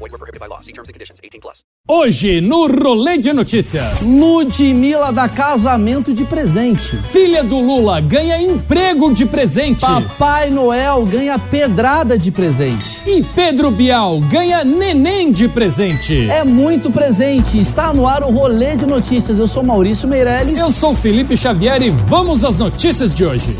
Group. Void were prohibited by law. See terms and conditions. 18 plus. Hoje, no Rolê de Notícias. Ludmilla dá casamento de presente. Filha do Lula ganha emprego de presente. Papai Noel ganha pedrada de presente. E Pedro Bial ganha neném de presente. É muito presente. Está no ar o Rolê de Notícias. Eu sou Maurício Meirelles. Eu sou Felipe Xavier e vamos às notícias de hoje.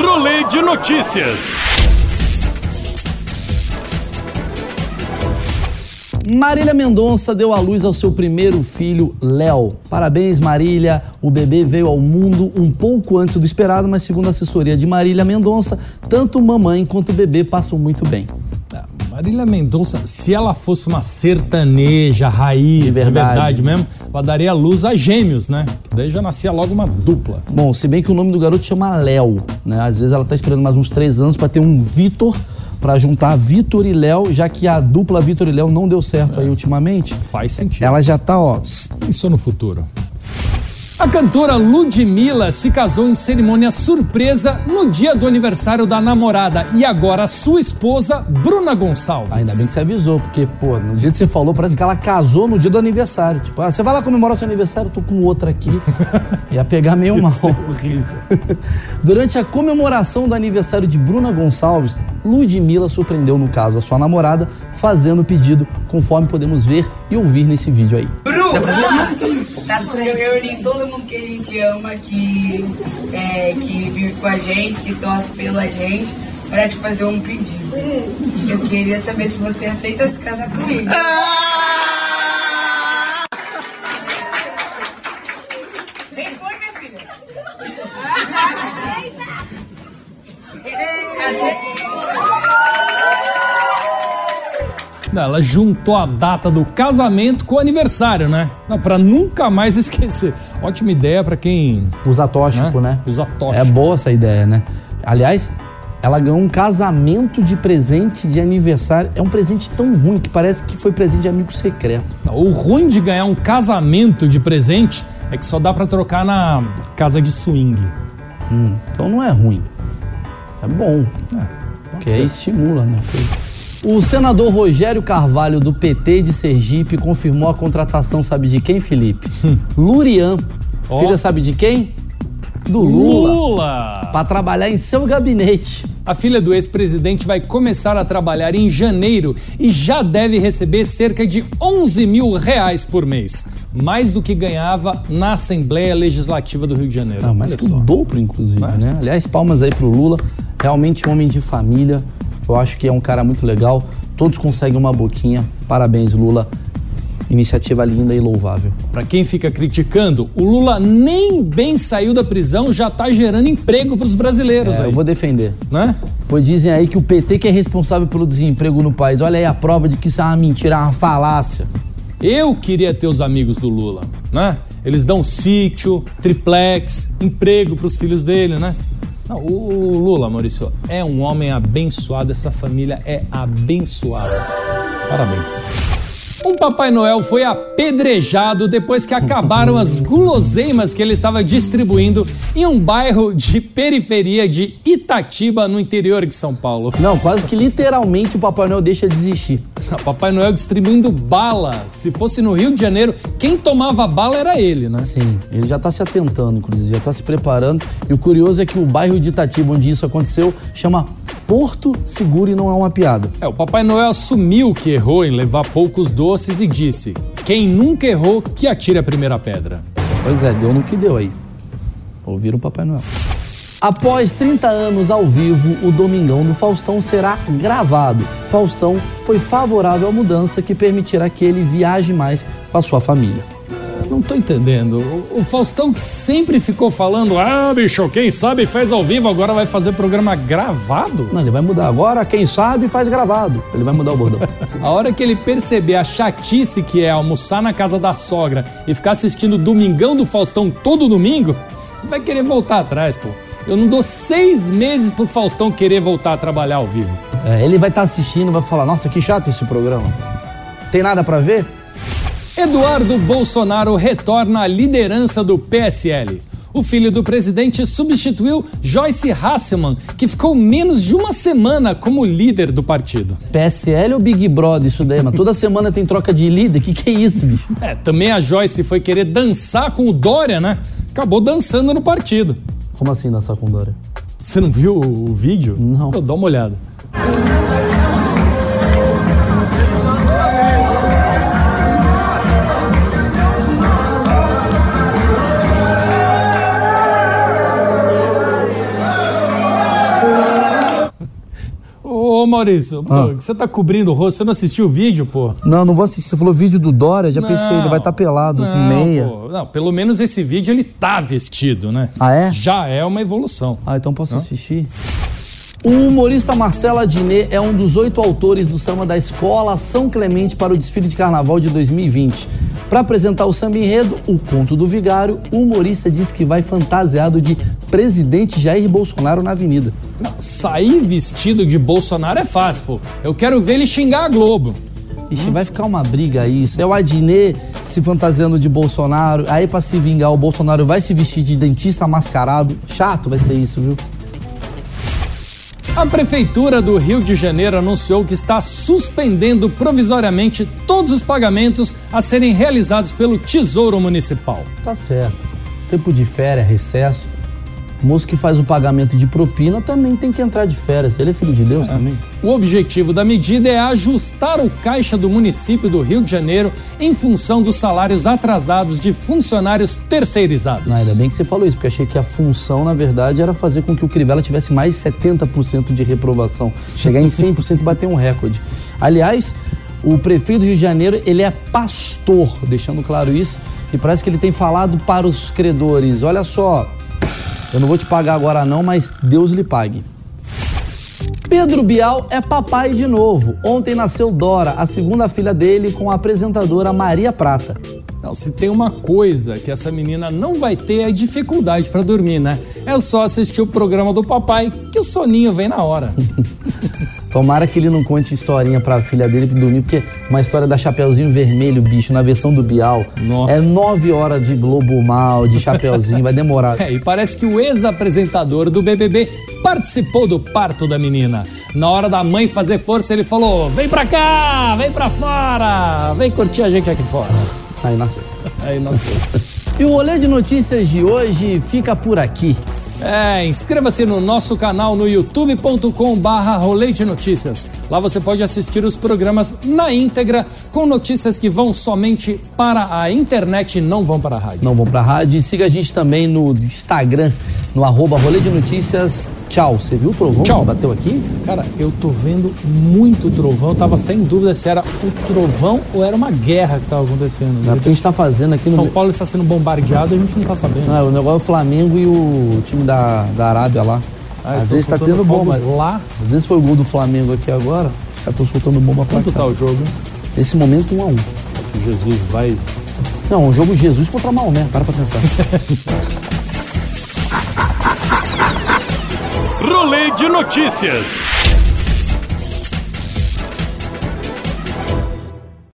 Rolê de Notícias. Marília Mendonça deu à luz ao seu primeiro filho, Léo. Parabéns, Marília. O bebê veio ao mundo um pouco antes do esperado, mas segundo a assessoria de Marília Mendonça, tanto mamãe quanto o bebê passam muito bem. Marília Mendonça, se ela fosse uma sertaneja, raiz, De de verdade. verdade, mesmo, ela daria luz a gêmeos, né? Que daí já nascia logo uma dupla. Bom, se bem que o nome do garoto chama Léo, né? Às vezes ela tá esperando mais uns três anos para ter um Vitor para juntar Vitor e Léo, já que a dupla Vitor e Léo não deu certo aí ultimamente. Faz sentido. Ela já tá, ó, Pensou no futuro. A cantora Ludmilla se casou em cerimônia surpresa no dia do aniversário da namorada e agora a sua esposa, Bruna Gonçalves. Ainda bem que você avisou, porque, pô, no dia que você falou, parece que ela casou no dia do aniversário. Tipo, ah, você vai lá comemorar seu aniversário, eu tô com outra aqui. Ia pegar meio mal. horrível. Durante a comemoração do aniversário de Bruna Gonçalves, Ludmilla surpreendeu, no caso, a sua namorada, fazendo o pedido, conforme podemos ver e ouvir nesse vídeo aí. Tá eu reuni todo mundo que a gente ama, que, é, que vive com a gente, que torce pela gente, pra te fazer um pedido. Eu queria saber se você aceita se casar comigo. Responde, ela juntou a data do casamento com o aniversário, né? Pra nunca mais esquecer. Ótima ideia pra quem Usa tóxico, né? usa É tóxico. boa essa ideia, né? Aliás, ela ganhou um casamento de presente de aniversário. É um presente tão ruim que parece que foi presente de amigo secreto. O ruim de ganhar um casamento de presente é que só dá pra trocar na casa de swing. Hum, então não é ruim. É bom. pode Porque ser. aí estimula, né? O senador Rogério Carvalho, do PT de Sergipe, confirmou a contratação, sabe de quem, Felipe? Lurian. Ó. Filha, sabe de quem? Do Lula. Lula! Para trabalhar em seu gabinete. A filha do ex-presidente vai começar a trabalhar em janeiro e já deve receber cerca de 11 mil reais por mês. Mais do que ganhava na Assembleia Legislativa do Rio de Janeiro. Ah, mais Olha que o dobro, inclusive, né? Aliás, palmas aí pro Lula. Realmente um homem de família. Eu acho que é um cara muito legal. Todos conseguem uma boquinha. Parabéns, Lula. Iniciativa linda e louvável. Pra quem fica criticando, o Lula nem bem saiu da prisão, já tá gerando emprego pros brasileiros É, eu vou defender. né? Pois dizem aí que o PT que é responsável pelo desemprego no país. Olha aí a prova de que isso é uma mentira, é uma falácia. Eu queria ter os amigos do Lula, né? Eles dão sítio, triplex, emprego pros filhos dele, né? Não, o Lula, Maurício, é um homem abençoado, essa família é abençoada. Parabéns. Um Papai Noel foi apedrejado depois que acabaram as guloseimas que ele estava distribuindo em um bairro de periferia de Itatiba, no interior de São Paulo. Não, quase que literalmente o Papai Noel deixa de existir. Papai Noel distribuindo bala. Se fosse no Rio de Janeiro, quem tomava bala era ele, né? Sim, ele já tá se atentando, inclusive, já tá se preparando. E o curioso é que o bairro de Itatiba, onde isso aconteceu, chama Porto Seguro e não é uma piada. É, o Papai Noel assumiu que errou em levar poucos doces e disse: Quem nunca errou, que atire a primeira pedra. Pois é, deu no que deu aí. Ouviram o Papai Noel. Após 30 anos ao vivo, o Domingão do Faustão será gravado. Faustão foi favorável à mudança que permitirá que ele viaje mais com a sua família. Não tô entendendo. O, o Faustão que sempre ficou falando, ah, bicho, quem sabe faz ao vivo, agora vai fazer programa gravado? Não, ele vai mudar. Agora, quem sabe, faz gravado. Ele vai mudar o bordão. A hora que ele perceber a chatice que é almoçar na casa da sogra e ficar assistindo o Domingão do Faustão todo domingo, vai querer voltar atrás, pô. Eu não dou seis meses pro Faustão querer voltar a trabalhar ao vivo. É, ele vai estar assistindo, vai falar: Nossa, que chato esse programa. Tem nada pra ver? Eduardo Bolsonaro retorna à liderança do PSL. O filho do presidente substituiu Joyce Hasselman, que ficou menos de uma semana como líder do partido. PSL ou Big Brother isso daí, mas toda semana tem troca de líder. Que que é isso, bicho? É, também a Joyce foi querer dançar com o Dória, né? Acabou dançando no partido. Como assim dançar com Dória? Você não viu o vídeo? Não. Pô, dá uma olhada. Maurício, Ah. você tá cobrindo o rosto, você não assistiu o vídeo, pô? Não, não vou assistir. Você falou vídeo do Dória, já pensei, ele vai estar pelado, com não, meia. pô. Não, pelo menos esse vídeo ele tá vestido, né? Ah, é? Já é uma evolução. Ah, então posso assistir. O humorista Marcelo Adnet é um dos oito autores do samba da Escola São Clemente para o desfile de carnaval de 2020. Para apresentar o samba enredo, o conto do vigário, o humorista diz que vai fantasiado de presidente Jair Bolsonaro na avenida. Não, sair vestido de Bolsonaro é fácil, pô. Eu quero ver ele xingar a Globo. Ixi, vai ficar uma briga isso. É o Adnet se fantasiando de Bolsonaro, aí pra se vingar o Bolsonaro vai se vestir de dentista mascarado. Chato vai ser isso, viu? A Prefeitura do Rio de Janeiro anunciou que está suspendendo provisoriamente todos os pagamentos a serem realizados pelo Tesouro Municipal. Tá certo. Tempo de férias, recesso. O moço que faz o pagamento de propina também tem que entrar de férias. Ele é filho de Deus também. O objetivo da medida é ajustar o caixa do município do Rio de Janeiro em função dos salários atrasados de funcionários terceirizados. Não, ainda bem que você falou isso, porque achei que a função, na verdade, era fazer com que o Crivella tivesse mais 70% de reprovação. Chegar em 100% e bater um recorde. Aliás, o prefeito do Rio de Janeiro, ele é pastor, deixando claro isso, e parece que ele tem falado para os credores, olha só, eu não vou te pagar agora não, mas Deus lhe pague. Pedro Bial é papai de novo. Ontem nasceu Dora, a segunda filha dele, com a apresentadora Maria Prata. Não, se tem uma coisa que essa menina não vai ter é dificuldade pra dormir, né? É só assistir o programa do papai que o soninho vem na hora. Tomara que ele não conte historinha pra filha dele pra dormir, porque uma história da Chapeuzinho Vermelho, bicho, na versão do Bial. Nossa. É nove horas de Globo Mal, de Chapeuzinho, vai demorar. É, e parece que o ex-apresentador do BBB participou do parto da menina. Na hora da mãe fazer força, ele falou: vem pra cá, vem pra fora, vem curtir a gente aqui fora. Aí nasceu. Aí nasceu. E o rolê de notícias de hoje fica por aqui. É, inscreva-se no nosso canal no youtube.com barra Rolê de Notícias. Lá você pode assistir os programas na íntegra com notícias que vão somente para a internet e não vão para a rádio. Não vão pra rádio. E siga a gente também no Instagram, no arroba Rolê de Notícias. Tchau. Você viu o trovão Tchau. que bateu aqui? Cara, eu tô vendo muito trovão. Eu tava sem dúvida se era um trovão ou era uma guerra que tava acontecendo. É porque a gente tá fazendo aqui no. São Paulo está sendo bombardeado e a gente não tá sabendo. Não, o negócio é o Flamengo e o time da, da Arábia lá. Ah, Às vezes tá tendo bomba. lá. Às vezes foi o gol do Flamengo aqui agora. Os caras estão soltando bomba pra Quanto cá. tá o jogo? Nesse momento, um a um. Que Jesus vai. Não, o jogo Jesus contra Maomé. Para pra pensar. Rolê de notícias.